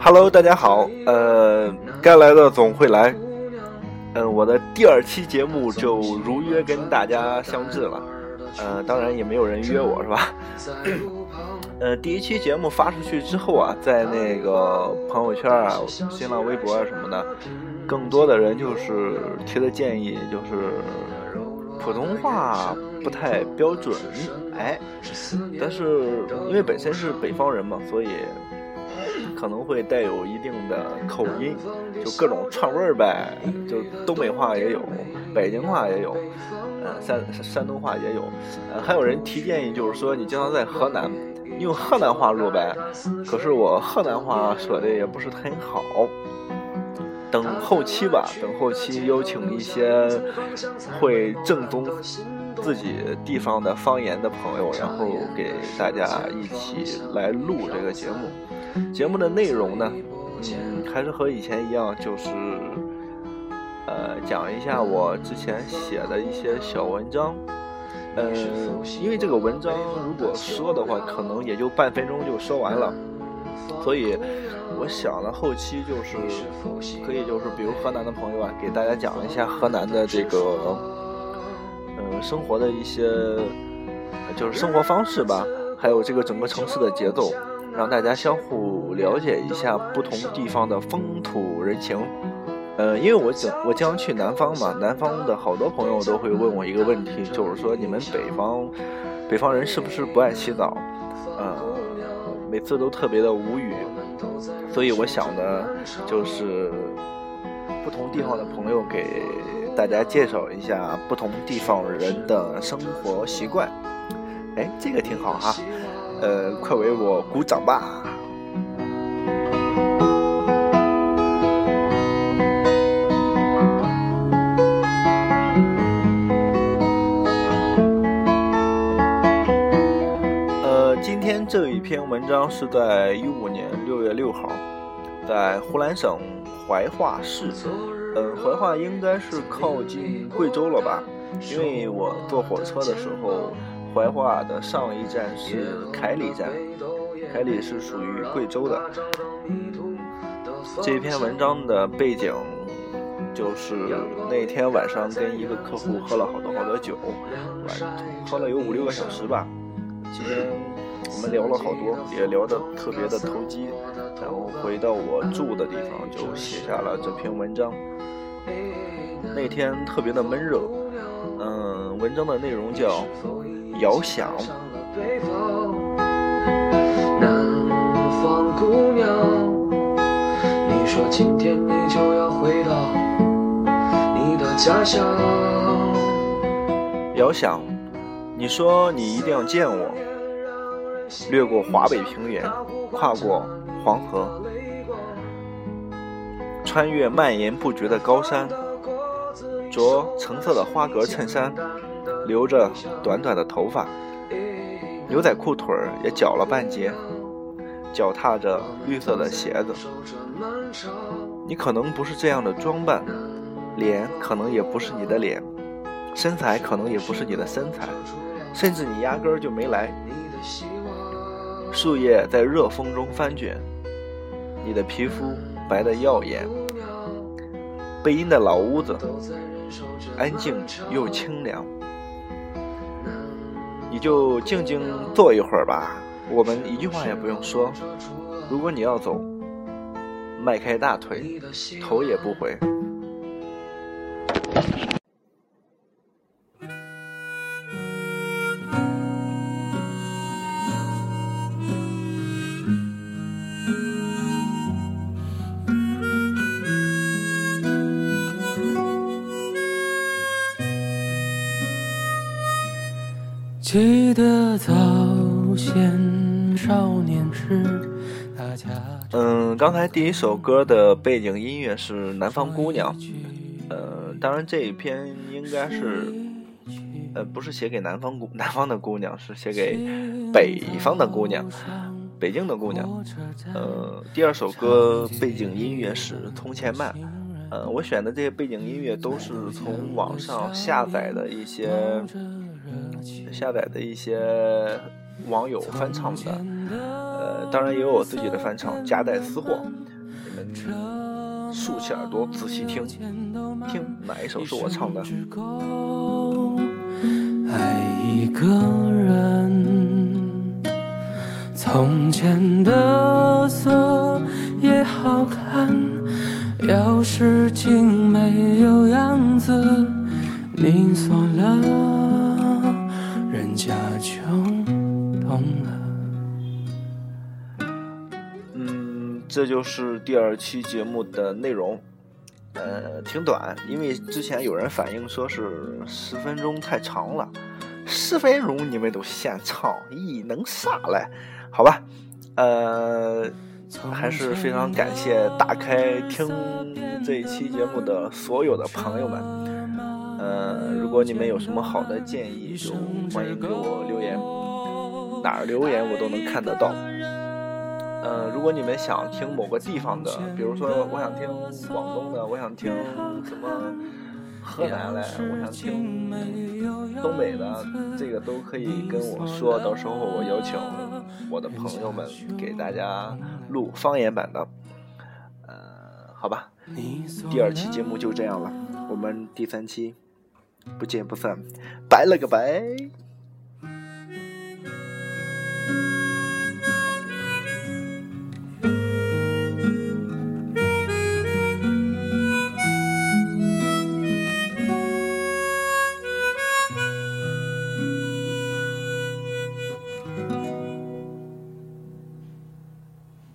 Hello，大家好，呃，该来的总会来，嗯，我的第二期节目就如约跟大家相致了，呃，当然也没有人约我是吧？呃，第一期节目发出去之后啊，在那个朋友圈啊、新浪微博啊什么的，更多的人就是提的建议就是普通话不太标准，哎，但是因为本身是北方人嘛，所以可能会带有一定的口音，就各种串味儿呗，就东北话也有，北京话也有，呃，山山东话也有，呃，还有人提建议，就是说你经常在河南。用河南话录呗，可是我河南话说的也不是很好。等后期吧，等后期邀请一些会正宗自己地方的方言的朋友，然后给大家一起来录这个节目。节目的内容呢，嗯，还是和以前一样，就是呃讲一下我之前写的一些小文章。嗯，因为这个文章如果说的话，可能也就半分钟就说完了，所以我想了后期就是可以就是比如河南的朋友啊，给大家讲一下河南的这个嗯生活的一些就是生活方式吧，还有这个整个城市的节奏，让大家相互了解一下不同地方的风土人情。呃，因为我将我将去南方嘛，南方的好多朋友都会问我一个问题，就是说你们北方，北方人是不是不爱洗澡？呃，每次都特别的无语，所以我想的，就是不同地方的朋友给大家介绍一下不同地方人的生活习惯。哎，这个挺好哈，呃，快为我鼓掌吧。今天这一篇文章是在一五年六月六号，在湖南省怀化市。嗯，怀化应该是靠近贵州了吧？因为我坐火车的时候，怀化的上一站是凯里站，凯里是属于贵州的。这篇文章的背景就是那天晚上跟一个客户喝了好多好多酒，晚喝了有五六个小时吧。今天。我们聊了好多，也聊得特别的投机，然后回到我住的地方就写下了这篇文章。那天特别的闷热，嗯，文章的内容叫《遥想》。南方姑娘，你说今天你就要回到你的家乡。遥想，你说你一定要见我。掠过华北平原，跨过黄河，穿越蔓延不绝的高山，着橙色的花格衬衫，留着短短的头发，牛仔裤腿儿也绞了半截，脚踏着绿色的鞋子。你可能不是这样的装扮，脸可能也不是你的脸，身材可能也不是你的身材，甚至你压根儿就没来。树叶在热风中翻卷，你的皮肤白得耀眼。背阴的老屋子，安静又清凉。你就静静坐一会儿吧，我们一句话也不用说。如果你要走，迈开大腿，头也不回。记得早先少年时，大家嗯，刚才第一首歌的背景音乐是《南方姑娘》，呃，当然这一篇应该是，呃，不是写给南方姑南方的姑娘，是写给北方的姑娘，北京的姑娘。呃，第二首歌背景音乐是《从前慢》，呃，我选的这些背景音乐都是从网上下载的一些。下载的一些网友翻唱的，呃，当然也有我自己的翻唱，夹带私货，你们竖起耳朵仔细听，听哪一首是我唱的？爱一个人，从前的色人家就懂了。嗯，这就是第二期节目的内容。呃，挺短，因为之前有人反映说是十分钟太长了，十分钟你们都现唱，咦，能啥嘞？好吧，呃，还是非常感谢打开听这一期节目的所有的朋友们。如果你们有什么好的建议，就欢迎给我留言，哪儿留言我都能看得到。呃，如果你们想听某个地方的，比如说我想听广东的，我想听什么河南的，我想听东北的，这个都可以跟我说，到时候我邀请我的朋友们给大家录方言版的。呃，好吧，第二期节目就这样了，我们第三期不见不散，拜了个拜。